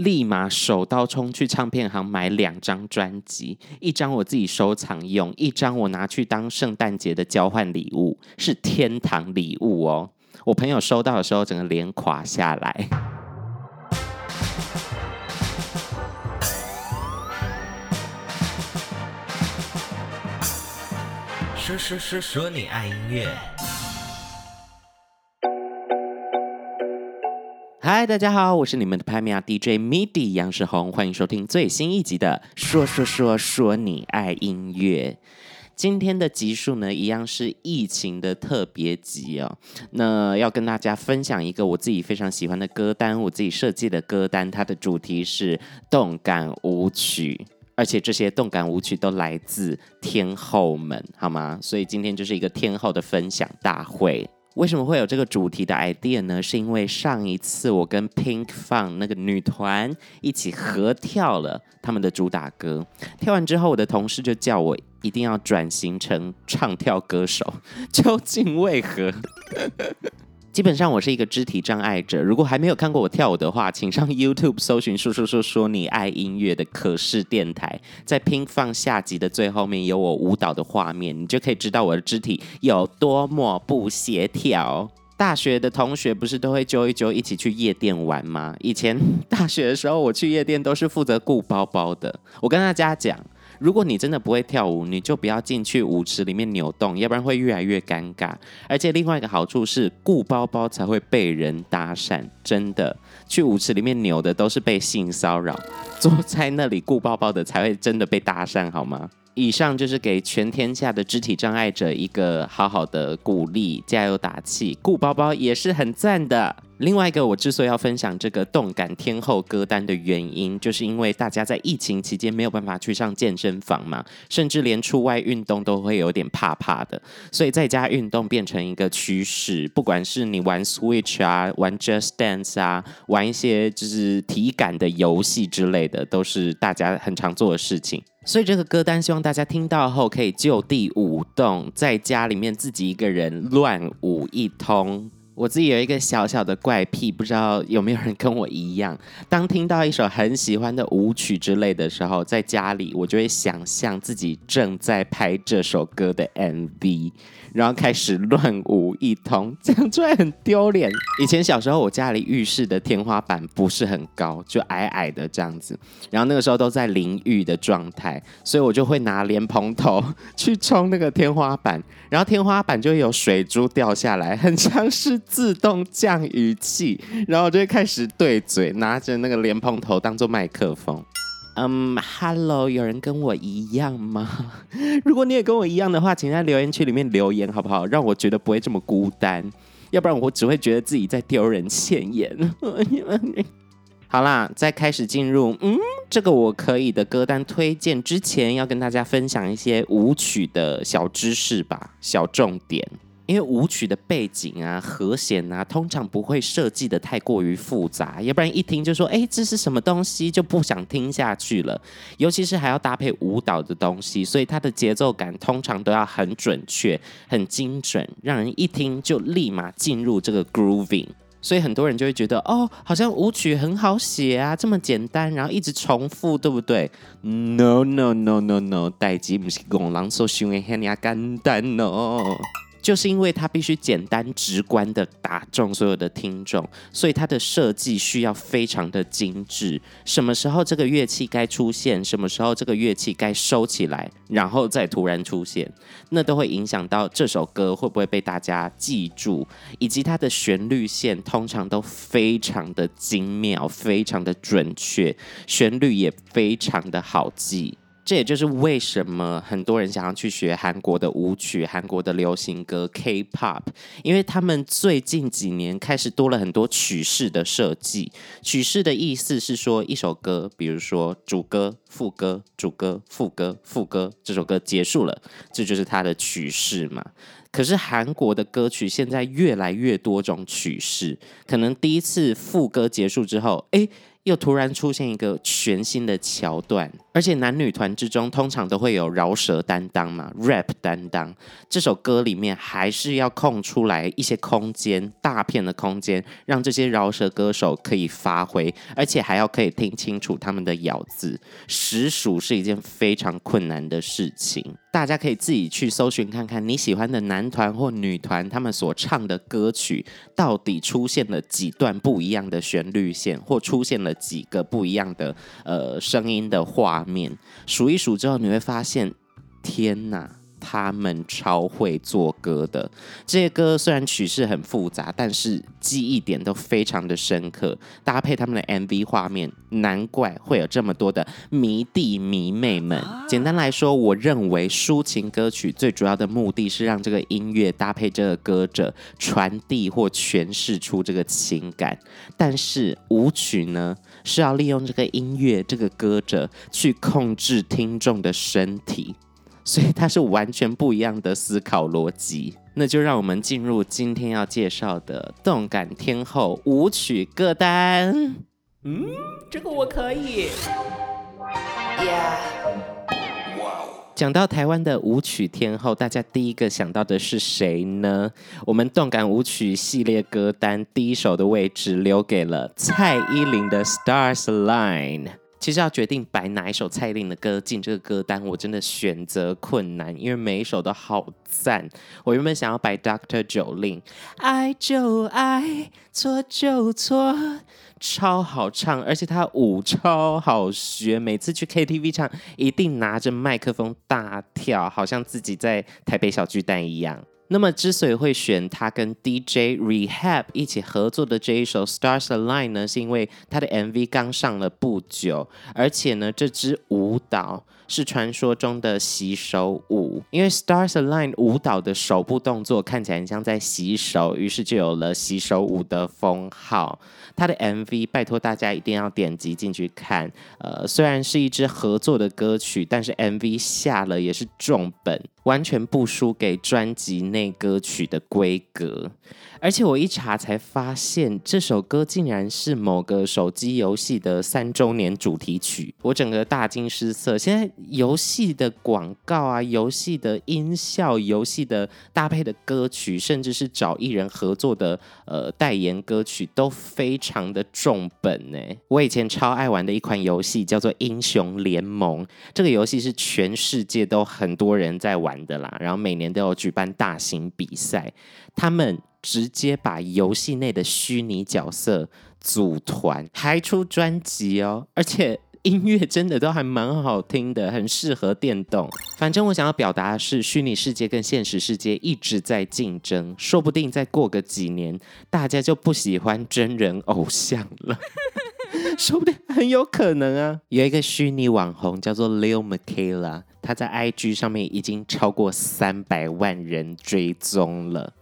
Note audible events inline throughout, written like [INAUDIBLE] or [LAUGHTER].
立马手刀冲去唱片行买两张专辑，一张我自己收藏用，一张我拿去当圣诞节的交换礼物，是天堂礼物哦。我朋友收到的时候，整个脸垮下来。说说说说你爱音乐。嗨，大家好，我是你们的拍米亚 DJ MIDI 杨世宏，欢迎收听最新一集的《说说说说你爱音乐》。今天的集数呢，一样是疫情的特别集哦。那要跟大家分享一个我自己非常喜欢的歌单，我自己设计的歌单，它的主题是动感舞曲，而且这些动感舞曲都来自天后们，好吗？所以今天就是一个天后的分享大会。为什么会有这个主题的 idea 呢？是因为上一次我跟 Pink Fun 那个女团一起合跳了他们的主打歌，跳完之后，我的同事就叫我一定要转型成唱跳歌手，究竟为何？基本上我是一个肢体障碍者，如果还没有看过我跳舞的话，请上 YouTube 搜寻“说说说说你爱音乐”的可视电台，在拼放下集的最后面有我舞蹈的画面，你就可以知道我的肢体有多么不协调。大学的同学不是都会揪一揪一起去夜店玩吗？以前大学的时候，我去夜店都是负责顾包包的。我跟大家讲。如果你真的不会跳舞，你就不要进去舞池里面扭动，要不然会越来越尴尬。而且另外一个好处是，顾包包才会被人搭讪。真的，去舞池里面扭的都是被性骚扰，坐在那里顾包包的才会真的被搭讪，好吗？以上就是给全天下的肢体障碍者一个好好的鼓励，加油打气。顾包包也是很赞的。另外一个，我之所以要分享这个动感天后歌单的原因，就是因为大家在疫情期间没有办法去上健身房嘛，甚至连出外运动都会有点怕怕的，所以在家运动变成一个趋势。不管是你玩 Switch 啊，玩 Just Dance 啊，玩一些就是体感的游戏之类的，都是大家很常做的事情。所以这个歌单希望大家听到后可以就地舞动，在家里面自己一个人乱舞一通。我自己有一个小小的怪癖，不知道有没有人跟我一样。当听到一首很喜欢的舞曲之类的时候，在家里我就会想象自己正在拍这首歌的 MV。然后开始乱舞一通，这样出来很丢脸。以前小时候，我家里浴室的天花板不是很高，就矮矮的这样子。然后那个时候都在淋浴的状态，所以我就会拿莲蓬头去冲那个天花板，然后天花板就有水珠掉下来，很像是自动降雨器。然后我就会开始对嘴，拿着那个莲蓬头当做麦克风。嗯，Hello，有人跟我一样吗？[LAUGHS] 如果你也跟我一样的话，请在留言区里面留言好不好？让我觉得不会这么孤单，要不然我只会觉得自己在丢人现眼。[LAUGHS] 好啦，在开始进入嗯这个我可以的歌单推荐之前，要跟大家分享一些舞曲的小知识吧，小重点。因为舞曲的背景啊、和弦啊，通常不会设计得太过于复杂，要不然一听就说，哎，这是什么东西，就不想听下去了。尤其是还要搭配舞蹈的东西，所以它的节奏感通常都要很准确、很精准，让人一听就立马进入这个 grooving。所以很多人就会觉得，哦，好像舞曲很好写啊，这么简单，然后一直重复，对不对？No no no no no，代志不是讲人所想的遐尔简单哦。就是因为它必须简单直观的打中所有的听众，所以它的设计需要非常的精致。什么时候这个乐器该出现，什么时候这个乐器该收起来，然后再突然出现，那都会影响到这首歌会不会被大家记住，以及它的旋律线通常都非常的精妙，非常的准确，旋律也非常的好记。这也就是为什么很多人想要去学韩国的舞曲、韩国的流行歌 K-pop，因为他们最近几年开始多了很多曲式的设计。曲式的意思是说，一首歌，比如说主歌、副歌、主歌、副歌、副歌，这首歌结束了，这就是它的曲式嘛。可是韩国的歌曲现在越来越多种曲式，可能第一次副歌结束之后，诶。又突然出现一个全新的桥段，而且男女团之中通常都会有饶舌担当嘛，rap 担当。这首歌里面还是要空出来一些空间，大片的空间，让这些饶舌歌手可以发挥，而且还要可以听清楚他们的咬字，实属是一件非常困难的事情。大家可以自己去搜寻看看你喜欢的男团或女团，他们所唱的歌曲到底出现了几段不一样的旋律线，或出现了几个不一样的呃声音的画面。数一数之后，你会发现，天哪！他们超会做歌的，这些歌虽然曲式很复杂，但是记忆点都非常的深刻。搭配他们的 MV 画面，难怪会有这么多的迷弟迷妹们。简单来说，我认为抒情歌曲最主要的目的是让这个音乐搭配这个歌者传递或诠释出这个情感，但是舞曲呢，是要利用这个音乐这个歌者去控制听众的身体。所以它是完全不一样的思考逻辑，那就让我们进入今天要介绍的动感天后舞曲歌单。嗯，这个我可以。讲到台湾的舞曲天后，大家第一个想到的是谁呢？我们动感舞曲系列歌单第一首的位置留给了蔡依林的《Stars Align》。其实要决定摆哪一首蔡依林的歌进这个歌单，我真的选择困难，因为每一首都好赞。我原本想要摆 Dr. Jolin，爱就爱，错就错，超好唱，而且他舞超好学，每次去 KTV 唱一定拿着麦克风大跳，好像自己在台北小巨蛋一样。那么，之所以会选他跟 DJ Rehab 一起合作的这一首《Stars Align》呢，是因为他的 MV 刚上了不久，而且呢，这支舞蹈是传说中的洗手舞。因为《Stars Align》舞蹈的手部动作看起来很像在洗手，于是就有了洗手舞的封号。他的 MV 拜托大家一定要点击进去看。呃，虽然是一支合作的歌曲，但是 MV 下了也是重本。完全不输给专辑内歌曲的规格，而且我一查才发现，这首歌竟然是某个手机游戏的三周年主题曲，我整个大惊失色。现在游戏的广告啊，游戏的音效，游戏的搭配的歌曲，甚至是找艺人合作的呃代言歌曲，都非常的重本呢。我以前超爱玩的一款游戏叫做《英雄联盟》，这个游戏是全世界都很多人在。玩的啦，然后每年都有举办大型比赛，他们直接把游戏内的虚拟角色组团，还出专辑哦，而且音乐真的都还蛮好听的，很适合电动。反正我想要表达的是，虚拟世界跟现实世界一直在竞争，说不定再过个几年，大家就不喜欢真人偶像了。[LAUGHS] 说不定很有可能啊！有一个虚拟网红叫做 Leo Miquela，他在 IG 上面已经超过三百万人追踪了。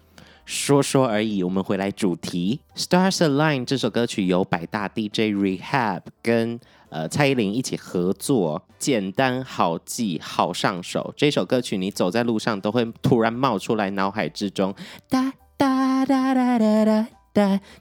说说而已，我们回来主题，《Stars Align》这首歌曲由百大 DJ Rehab 跟呃蔡依林一起合作，简单好记，好上手。这首歌曲你走在路上都会突然冒出来，脑海之中哒哒哒哒哒哒。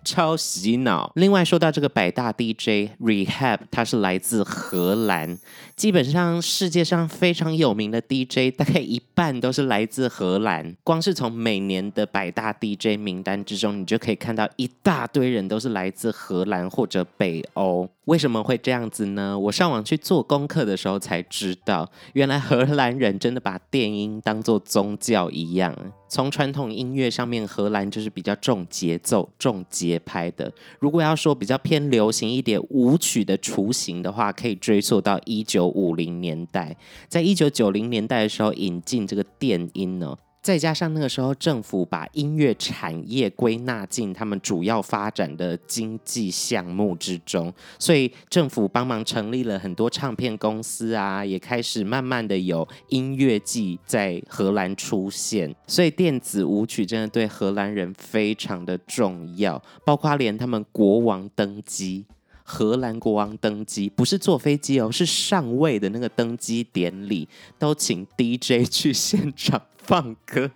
超洗脑。另外说到这个百大 DJ Rehab，他是来自荷兰。基本上世界上非常有名的 DJ，大概一半都是来自荷兰。光是从每年的百大 DJ 名单之中，你就可以看到一大堆人都是来自荷兰或者北欧。为什么会这样子呢？我上网去做功课的时候才知道，原来荷兰人真的把电音当作宗教一样。从传统音乐上面，荷兰就是比较重节奏、重节拍的。如果要说比较偏流行一点舞曲的雏形的话，可以追溯到一九五零年代，在一九九零年代的时候引进这个电音呢。再加上那个时候，政府把音乐产业归纳进他们主要发展的经济项目之中，所以政府帮忙成立了很多唱片公司啊，也开始慢慢的有音乐季在荷兰出现。所以电子舞曲真的对荷兰人非常的重要，包括连他们国王登基，荷兰国王登基不是坐飞机哦，是上位的那个登基典礼，都请 DJ 去现场。放歌，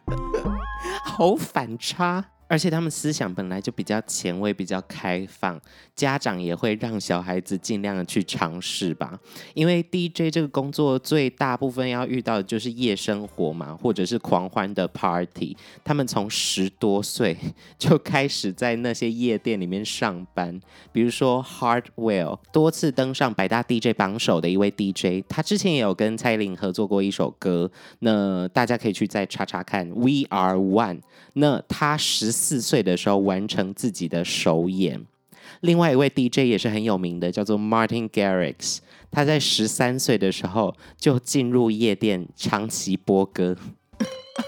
[LAUGHS] 好反差。而且他们思想本来就比较前卫、比较开放，家长也会让小孩子尽量的去尝试吧。因为 DJ 这个工作最大部分要遇到的就是夜生活嘛，或者是狂欢的 party。他们从十多岁 [LAUGHS] 就开始在那些夜店里面上班，比如说 Hardwell，多次登上百大 DJ 榜首的一位 DJ，他之前也有跟蔡依林合作过一首歌，那大家可以去再查查看 We Are One。那他十四岁的时候完成自己的首演，另外一位 DJ 也是很有名的，叫做 Martin Garrix。他在十三岁的时候就进入夜店长期播歌，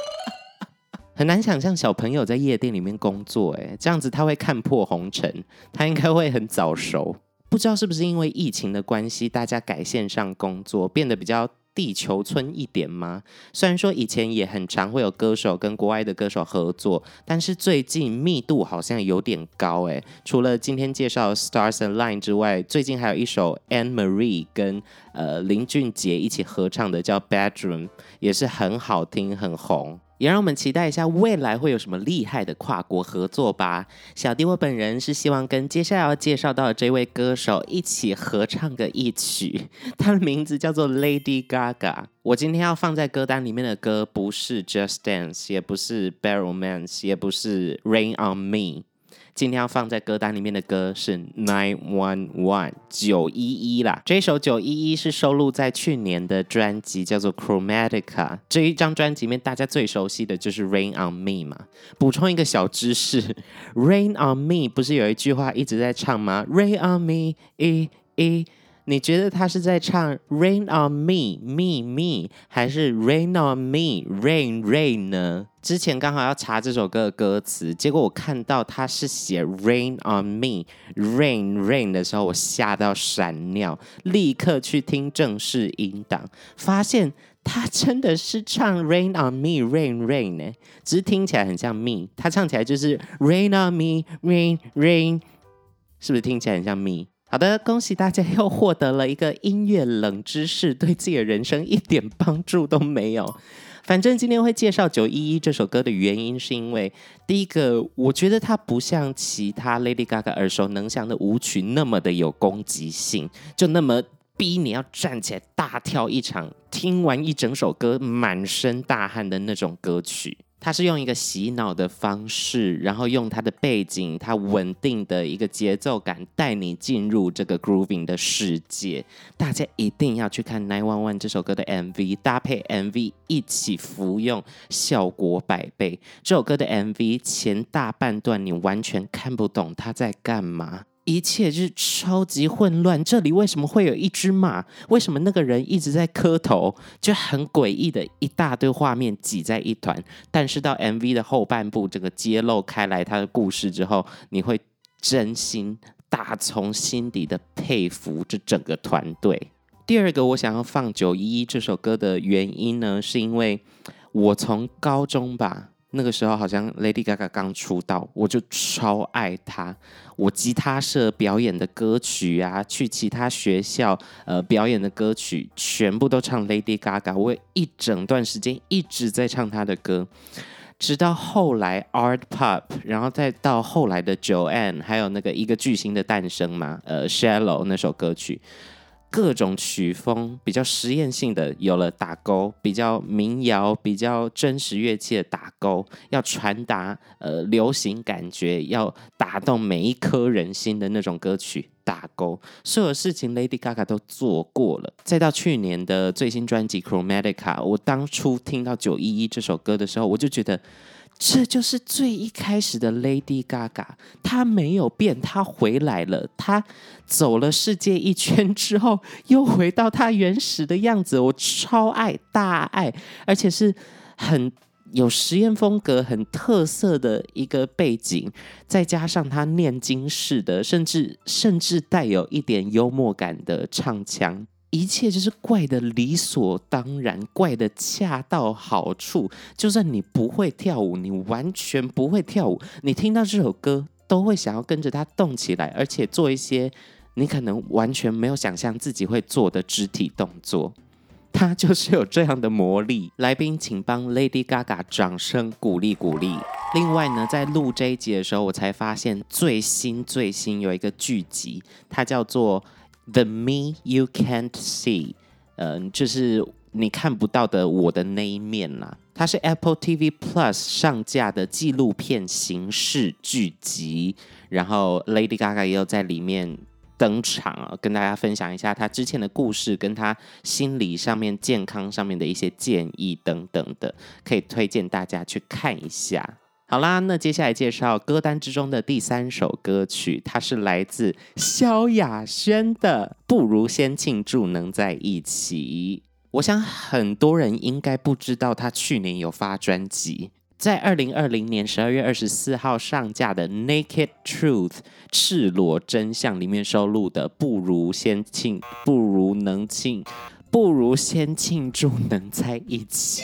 [LAUGHS] 很难想象小朋友在夜店里面工作，诶，这样子他会看破红尘，他应该会很早熟。不知道是不是因为疫情的关系，大家改线上工作变得比较。地球村一点吗？虽然说以前也很常会有歌手跟国外的歌手合作，但是最近密度好像有点高诶。除了今天介绍 Stars and Line 之外，最近还有一首 Anne Marie 跟呃林俊杰一起合唱的叫 Bedroom，也是很好听，很红。也让我们期待一下未来会有什么厉害的跨国合作吧。小弟我本人是希望跟接下来要介绍到的这位歌手一起合唱个一曲，[LAUGHS] 他的名字叫做 Lady Gaga。我今天要放在歌单里面的歌不是 Just Dance，也不是 Bad Romance，也不是 Rain on Me。今天要放在歌单里面的歌是 Nine One One 九一一啦，这首九一一是收录在去年的专辑叫做 Chromatica。这一张专辑里面大家最熟悉的就是 Rain on Me 嘛。补充一个小知识，[LAUGHS] Rain on Me 不是有一句话一直在唱吗？Rain on me，一一。你觉得他是在唱 Rain on me, me, me，还是 Rain on me, rain, rain 呢？之前刚好要查这首歌的歌词，结果我看到他是写 Rain on me, rain, rain 的时候，我吓到闪尿，立刻去听正式音档，发现他真的是唱 Rain on me, rain, rain 呢，只是听起来很像 me，他唱起来就是 Rain on me, rain, rain，是不是听起来很像 me？好的，恭喜大家又获得了一个音乐冷知识，对自己的人生一点帮助都没有。反正今天会介绍《九一一》这首歌的原因，是因为第一个，我觉得它不像其他 Lady Gaga 耳熟能详的舞曲那么的有攻击性，就那么逼你要站起来大跳一场，听完一整首歌满身大汗的那种歌曲。他是用一个洗脑的方式，然后用他的背景，他稳定的一个节奏感带你进入这个 grooving 的世界。大家一定要去看《Nine One One》这首歌的 MV，搭配 MV 一起服用，效果百倍。这首歌的 MV 前大半段你完全看不懂他在干嘛。一切就是超级混乱。这里为什么会有一只马？为什么那个人一直在磕头？就很诡异的一大堆画面挤在一团。但是到 MV 的后半部，这个揭露开来他的故事之后，你会真心打从心底的佩服这整个团队。第二个，我想要放《九一一》这首歌的原因呢，是因为我从高中吧。那个时候好像 Lady Gaga 刚出道，我就超爱她。我吉他社表演的歌曲啊，去其他学校呃表演的歌曲，全部都唱 Lady Gaga。我一整段时间一直在唱她的歌，直到后来 Art Pop，然后再到后来的 Joanne，还有那个一个巨星的诞生嘛，呃 Shallow 那首歌曲。各种曲风比较实验性的有了打勾，比较民谣、比较真实乐器的打勾，要传达呃流行感觉，要打动每一颗人心的那种歌曲打勾，所有事情 Lady Gaga 都做过了。再到去年的最新专辑《Chromatica》，我当初听到《九一一》这首歌的时候，我就觉得。这就是最一开始的 Lady Gaga，她没有变，她回来了，她走了世界一圈之后，又回到她原始的样子。我超爱，大爱，而且是很有实验风格、很特色的一个背景，再加上她念经式的，甚至甚至带有一点幽默感的唱腔。一切就是怪的理所当然，怪的恰到好处。就算你不会跳舞，你完全不会跳舞，你听到这首歌都会想要跟着它动起来，而且做一些你可能完全没有想象自己会做的肢体动作。它就是有这样的魔力。来宾，请帮 Lady Gaga 掌声鼓励鼓励。另外呢，在录这一集的时候，我才发现最新最新有一个剧集，它叫做《The Me You Can't See》，嗯，就是你看不到的我的那一面啦。它是 Apple TV Plus 上架的纪录片形式剧集，然后 Lady Gaga 也有在里面登场啊，跟大家分享一下她之前的故事，跟她心理上面、健康上面的一些建议等等的，可以推荐大家去看一下。好啦，那接下来介绍歌单之中的第三首歌曲，它是来自萧亚轩的《不如先庆祝能在一起》。我想很多人应该不知道，他去年有发专辑，在二零二零年十二月二十四号上架的《Naked Truth》赤裸真相里面收录的《不如先庆不如能庆不如先庆祝能在一起》。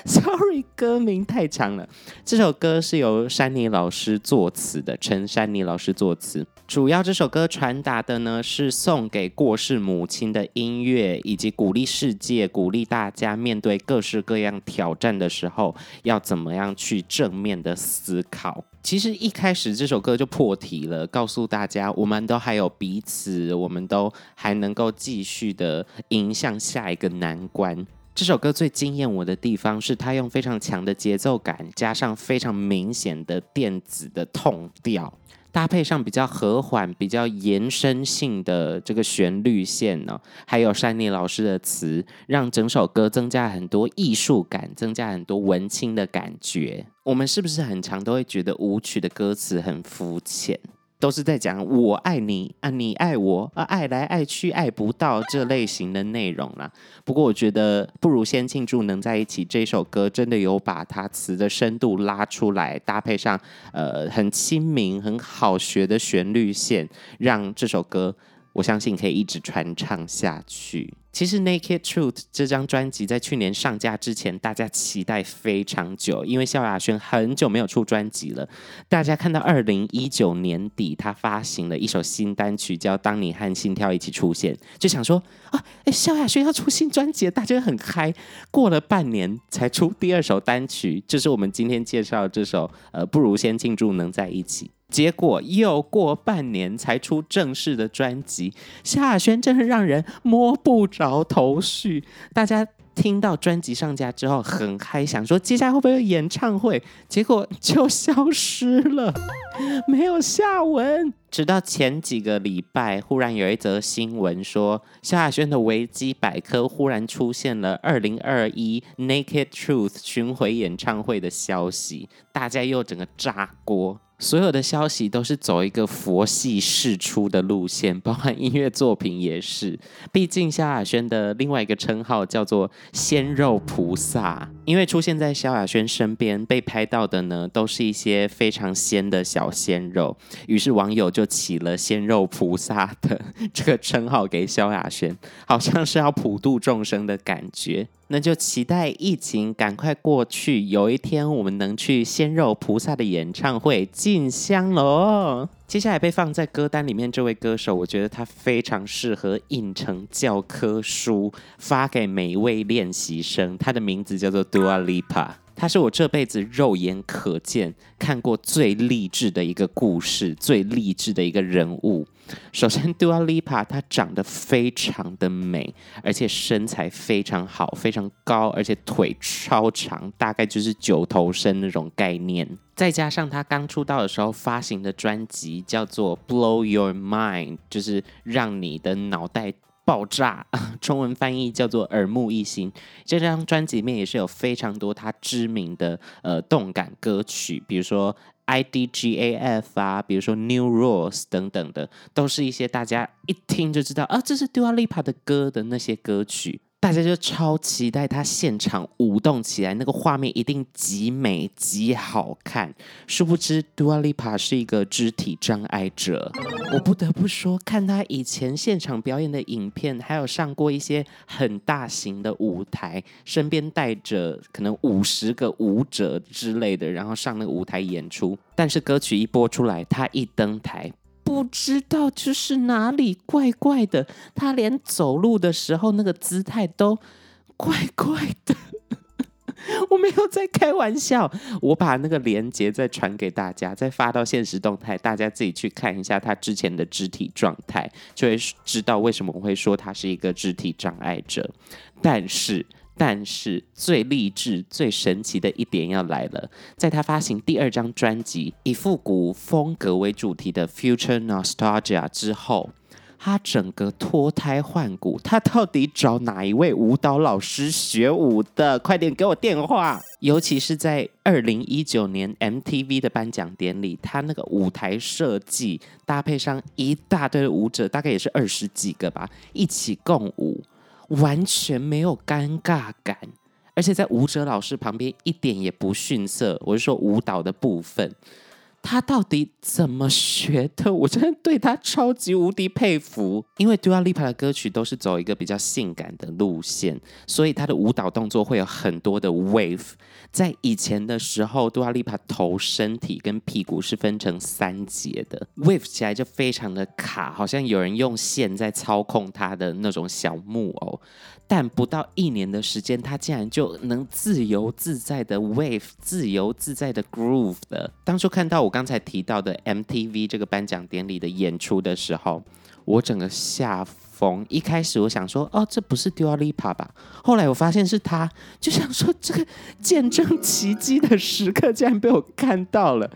[LAUGHS] Sorry，歌名太长了。这首歌是由珊妮老师作词的，陈珊妮老师作词。主要这首歌传达的呢是送给过世母亲的音乐，以及鼓励世界、鼓励大家面对各式各样挑战的时候，要怎么样去正面的思考。其实一开始这首歌就破题了，告诉大家我们都还有彼此，我们都还能够继续的迎向下一个难关。这首歌最惊艳我的地方是，它用非常强的节奏感，加上非常明显的电子的痛调，搭配上比较和缓、比较延伸性的这个旋律线呢，还有珊妮老师的词，让整首歌增加很多艺术感，增加很多文青的感觉。我们是不是很常都会觉得舞曲的歌词很肤浅？都是在讲我爱你啊，你爱我啊，爱来爱去爱不到这类型的内容啦。不过我觉得不如先庆祝能在一起这首歌，真的有把它词的深度拉出来，搭配上呃很亲民、很好学的旋律线，让这首歌我相信可以一直传唱下去。其实《Naked Truth》这张专辑在去年上架之前，大家期待非常久，因为萧亚轩很久没有出专辑了。大家看到二零一九年底，他发行了一首新单曲，叫《当你和心跳一起出现》，就想说啊，哎，萧亚轩要出新专辑，大家很嗨。过了半年才出第二首单曲，就是我们今天介绍这首，呃，不如先庆祝能在一起。结果又过半年才出正式的专辑，萧亚轩真是让人摸不着头绪。大家听到专辑上架之后很嗨，想说接下来会不会有演唱会？结果就消失了，没有下文。直到前几个礼拜，忽然有一则新闻说，萧亚轩的维基百科忽然出现了二零二一 Naked Truth 巡回演唱会的消息，大家又整个炸锅。所有的消息都是走一个佛系释出的路线，包含音乐作品也是。毕竟萧亚轩的另外一个称号叫做“鲜肉菩萨”，因为出现在萧亚轩身边被拍到的呢，都是一些非常鲜的小鲜肉，于是网友就就起了“鲜肉菩萨”的这个称号给萧亚轩，[LAUGHS] 好像是要普度众生的感觉。那就期待疫情赶快过去，有一天我们能去鲜肉菩萨的演唱会进香喽。接下来被放在歌单里面这位歌手，我觉得他非常适合印成教科书发给每一位练习生。他的名字叫做 Dua Lipa，他是我这辈子肉眼可见看过最励志的一个故事，最励志的一个人物。首先，Dua Lipa 她长得非常的美，而且身材非常好，非常高，而且腿超长，大概就是九头身那种概念。再加上她刚出道的时候发行的专辑叫做《Blow Your Mind》，就是让你的脑袋爆炸，[LAUGHS] 中文翻译叫做耳目一新。这张专辑里面也是有非常多他知名的呃动感歌曲，比如说。IDGAF 啊，比如说 New Rules 等等的，都是一些大家一听就知道啊，这是 Dua Lipa 的歌的那些歌曲。大家就超期待他现场舞动起来，那个画面一定极美极好看。殊不知，Dua Lipa 是一个肢体障碍者。我不得不说，看他以前现场表演的影片，还有上过一些很大型的舞台，身边带着可能五十个舞者之类的，然后上那个舞台演出。但是歌曲一播出来，他一登台。不知道就是哪里怪怪的，他连走路的时候那个姿态都怪怪的。[LAUGHS] 我没有在开玩笑，我把那个链接再传给大家，再发到现实动态，大家自己去看一下他之前的肢体状态，就会知道为什么我会说他是一个肢体障碍者。但是，但是最励志、最神奇的一点要来了，在他发行第二张专辑以复古风格为主题的《Future Nostalgia》之后。他整个脱胎换骨，他到底找哪一位舞蹈老师学舞的？快点给我电话！尤其是在二零一九年 MTV 的颁奖典礼，他那个舞台设计搭配上一大堆舞者，大概也是二十几个吧，一起共舞，完全没有尴尬感，而且在舞者老师旁边一点也不逊色。我是说舞蹈的部分。他到底怎么学的？我真的对他超级无敌佩服。因为 Dua Lipa 的歌曲都是走一个比较性感的路线，所以他的舞蹈动作会有很多的 wave。在以前的时候，Dua Lipa 头、身体跟屁股是分成三节的，wave 起来就非常的卡，好像有人用线在操控他的那种小木偶。但不到一年的时间，他竟然就能自由自在的 wave，自由自在的 groove 的。当初看到我刚才提到的 MTV 这个颁奖典礼的演出的时候，我整个下一开始我想说，哦，这不是 Dua Lipa 吧？后来我发现是他，就想说这个见证奇迹的时刻竟然被我看到了。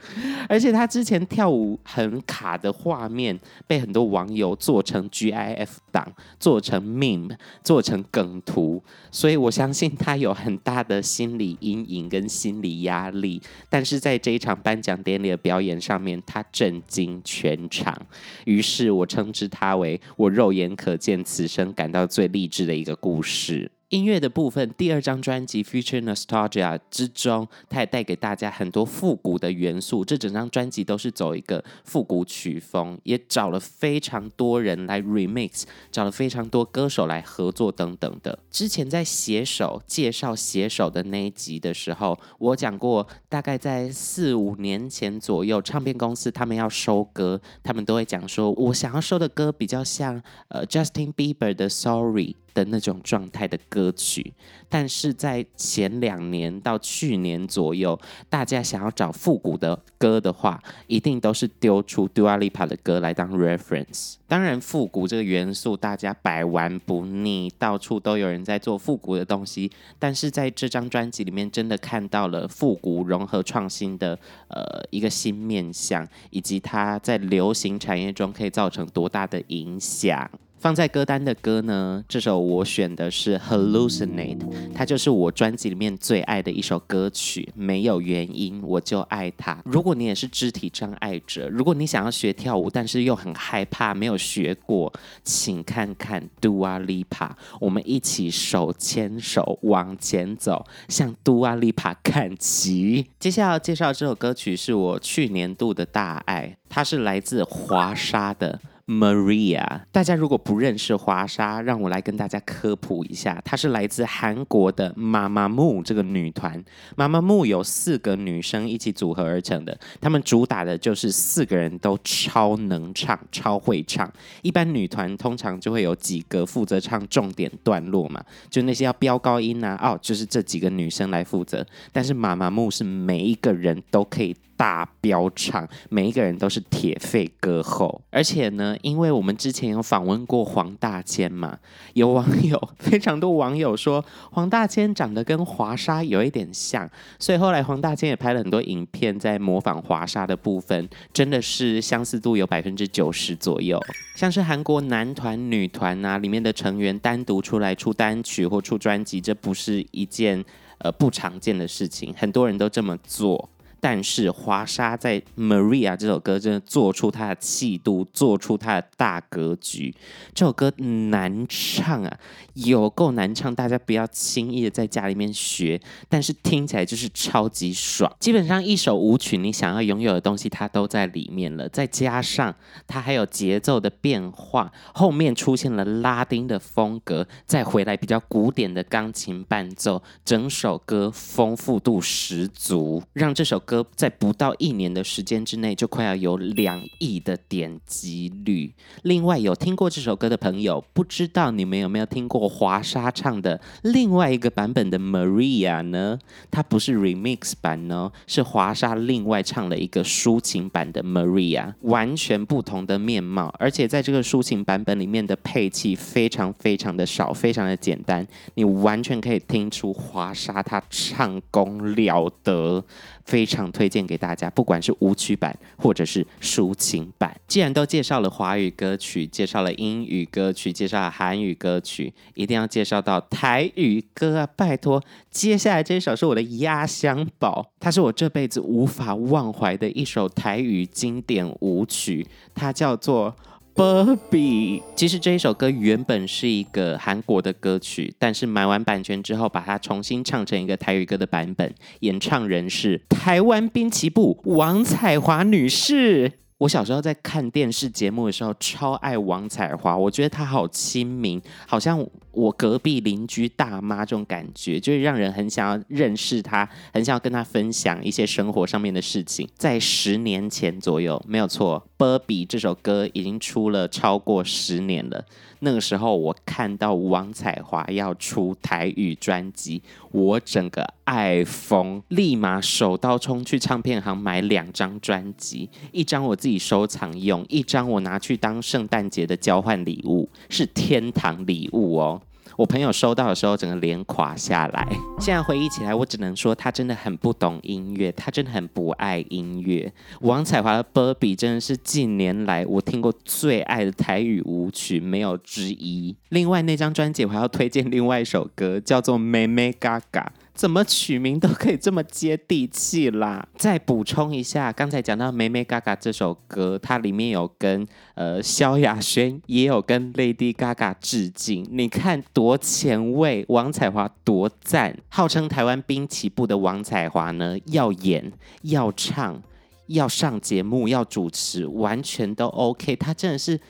而且他之前跳舞很卡的画面，被很多网友做成 GIF 档，做成 meme，做成梗图。所以我相信他有很大的心理阴影跟心理压力。但是在这一场颁奖典礼的表演上面，他震惊全场。于是我称之他为我肉眼可见此生感到最励志的一个故事。音乐的部分，第二张专辑《Future Nostalgia》之中，它也带给大家很多复古的元素。这整张专辑都是走一个复古曲风，也找了非常多人来 remix，找了非常多歌手来合作等等的。之前在写手介绍写手的那一集的时候，我讲过，大概在四五年前左右，唱片公司他们要收歌，他们都会讲说，我想要收的歌比较像呃 Justin Bieber 的《Sorry》。的那种状态的歌曲，但是在前两年到去年左右，大家想要找复古的歌的话，一定都是丢出 Dua Lipa 的歌来当 reference。当然，复古这个元素大家百玩不腻，到处都有人在做复古的东西。但是在这张专辑里面，真的看到了复古融合创新的呃一个新面向，以及它在流行产业中可以造成多大的影响。放在歌单的歌呢，这首我选的是《Hallucinate》，它就是我专辑里面最爱的一首歌曲，没有原因我就爱它。如果你也是肢体障碍者，如果你想要学跳舞，但是又很害怕没有学过，请看看 Dua Lipa，我们一起手牵手往前走，向 Dua Lipa 看齐。接下来要介绍这首歌曲是我去年度的大爱，它是来自华莎的。Maria，大家如果不认识华莎，让我来跟大家科普一下，她是来自韩国的 Mamamoo 这个女团。Mamamoo 有四个女生一起组合而成的，她们主打的就是四个人都超能唱、超会唱。一般女团通常就会有几个负责唱重点段落嘛，就那些要飙高音啊，哦，就是这几个女生来负责。但是 Mamamoo 是每一个人都可以。大飙唱，每一个人都是铁肺歌后，而且呢，因为我们之前有访问过黄大千嘛，有网友非常多网友说黄大千长得跟华莎有一点像，所以后来黄大千也拍了很多影片在模仿华莎的部分，真的是相似度有百分之九十左右。像是韩国男团、女团啊，里面的成员单独出来出单曲或出专辑，这不是一件呃不常见的事情，很多人都这么做。但是华莎在《Maria》这首歌真的做出她的气度，做出她的大格局。这首歌难唱啊，有够难唱，大家不要轻易的在家里面学。但是听起来就是超级爽。基本上一首舞曲，你想要拥有的东西，它都在里面了。再加上它还有节奏的变化，后面出现了拉丁的风格，再回来比较古典的钢琴伴奏，整首歌丰富度十足，让这首歌。在不到一年的时间之内就快要有两亿的点击率。另外，有听过这首歌的朋友，不知道你们有没有听过华莎唱的另外一个版本的 Maria 呢？它不是 remix 版哦，是华莎另外唱了一个抒情版的 Maria，完全不同的面貌。而且在这个抒情版本里面的配器非常非常的少，非常的简单，你完全可以听出华莎她唱功了得。非常推荐给大家，不管是舞曲版或者是抒情版。既然都介绍了华语歌曲，介绍了英语歌曲，介绍了韩语歌曲，一定要介绍到台语歌啊！拜托，接下来这首是我的压箱宝，它是我这辈子无法忘怀的一首台语经典舞曲，它叫做。Baby，，其实这一首歌原本是一个韩国的歌曲，但是买完版权之后，把它重新唱成一个台语歌的版本，演唱人是台湾滨崎步王彩华女士。我小时候在看电视节目的时候，超爱王彩华，我觉得她好亲民，好像我隔壁邻居大妈这种感觉，就是让人很想要认识她，很想要跟她分享一些生活上面的事情。在十年前左右，没有错，《波比》这首歌已经出了超过十年了。那个时候，我看到王彩华要出台语专辑，我整个爱疯，立马手刀冲去唱片行买两张专辑，一张我自己收藏用，一张我拿去当圣诞节的交换礼物，是天堂礼物哦。我朋友收到的时候，整个脸垮下来。[LAUGHS] 现在回忆起来，我只能说他真的很不懂音乐，他真的很不爱音乐。王彩华的《波比》真的是近年来我听过最爱的台语舞曲，没有之一。另外那张专辑我还要推荐另外一首歌，叫做《妹妹嘎嘎》。怎么取名都可以这么接地气啦！[LAUGHS] 再补充一下，刚才讲到《妹妹嘎嘎》这首歌，它里面有跟呃萧亚轩，也有跟 Lady Gaga 致敬。你看多前卫，王彩华多赞！号称台湾滨崎步的王彩华呢，要演、要唱、要上节目、要主持，完全都 OK。他真的是。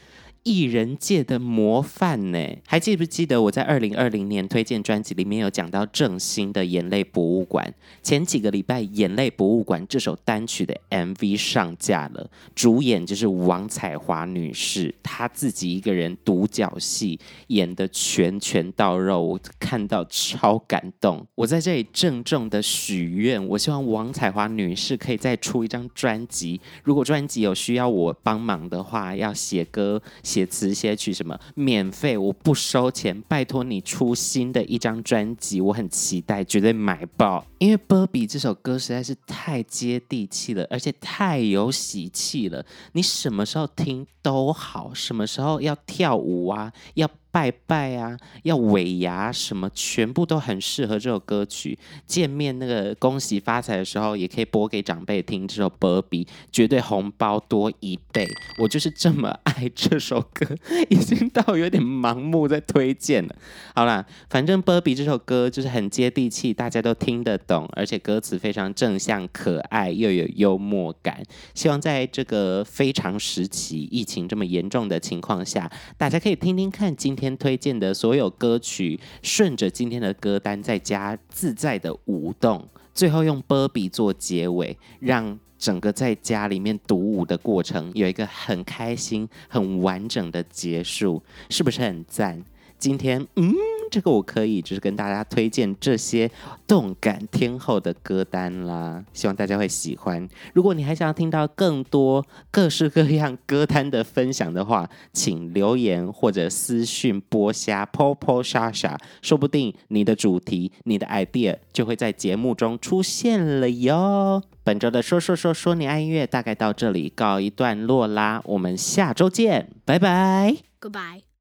艺人界的模范呢？还记不记得我在二零二零年推荐专辑里面有讲到郑兴的《眼泪博物馆》？前几个礼拜，《眼泪博物馆》这首单曲的 MV 上架了，主演就是王彩华女士，她自己一个人独角戏演得拳拳到肉，我看到超感动。我在这里郑重的许愿，我希望王彩华女士可以再出一张专辑。如果专辑有需要我帮忙的话，要写歌。写词写曲什么免费，我不收钱，拜托你出新的一张专辑，我很期待，绝对买爆。因为《Baby》这首歌实在是太接地气了，而且太有喜气了，你什么时候听都好，什么时候要跳舞啊，要。拜拜啊，要尾牙什么，全部都很适合这首歌曲。见面那个恭喜发财的时候，也可以播给长辈听。这首《波比》绝对红包多一倍。我就是这么爱这首歌，已经到有点盲目在推荐了。好啦，反正《波比》这首歌就是很接地气，大家都听得懂，而且歌词非常正向、可爱，又有幽默感。希望在这个非常时期、疫情这么严重的情况下，大家可以听听看今天。天推荐的所有歌曲，顺着今天的歌单在家自在的舞动，最后用波比做结尾，让整个在家里面独舞的过程有一个很开心、很完整的结束，是不是很赞？今天，嗯。这个我可以就是跟大家推荐这些动感天后的歌单啦，希望大家会喜欢。如果你还想要听到更多各式各样歌单的分享的话，请留言或者私讯播虾 Popo Shasha，说不定你的主题、你的 idea 就会在节目中出现了哟。本周的说说说说你爱音乐大概到这里告一段落啦，我们下周见，拜拜，Goodbye。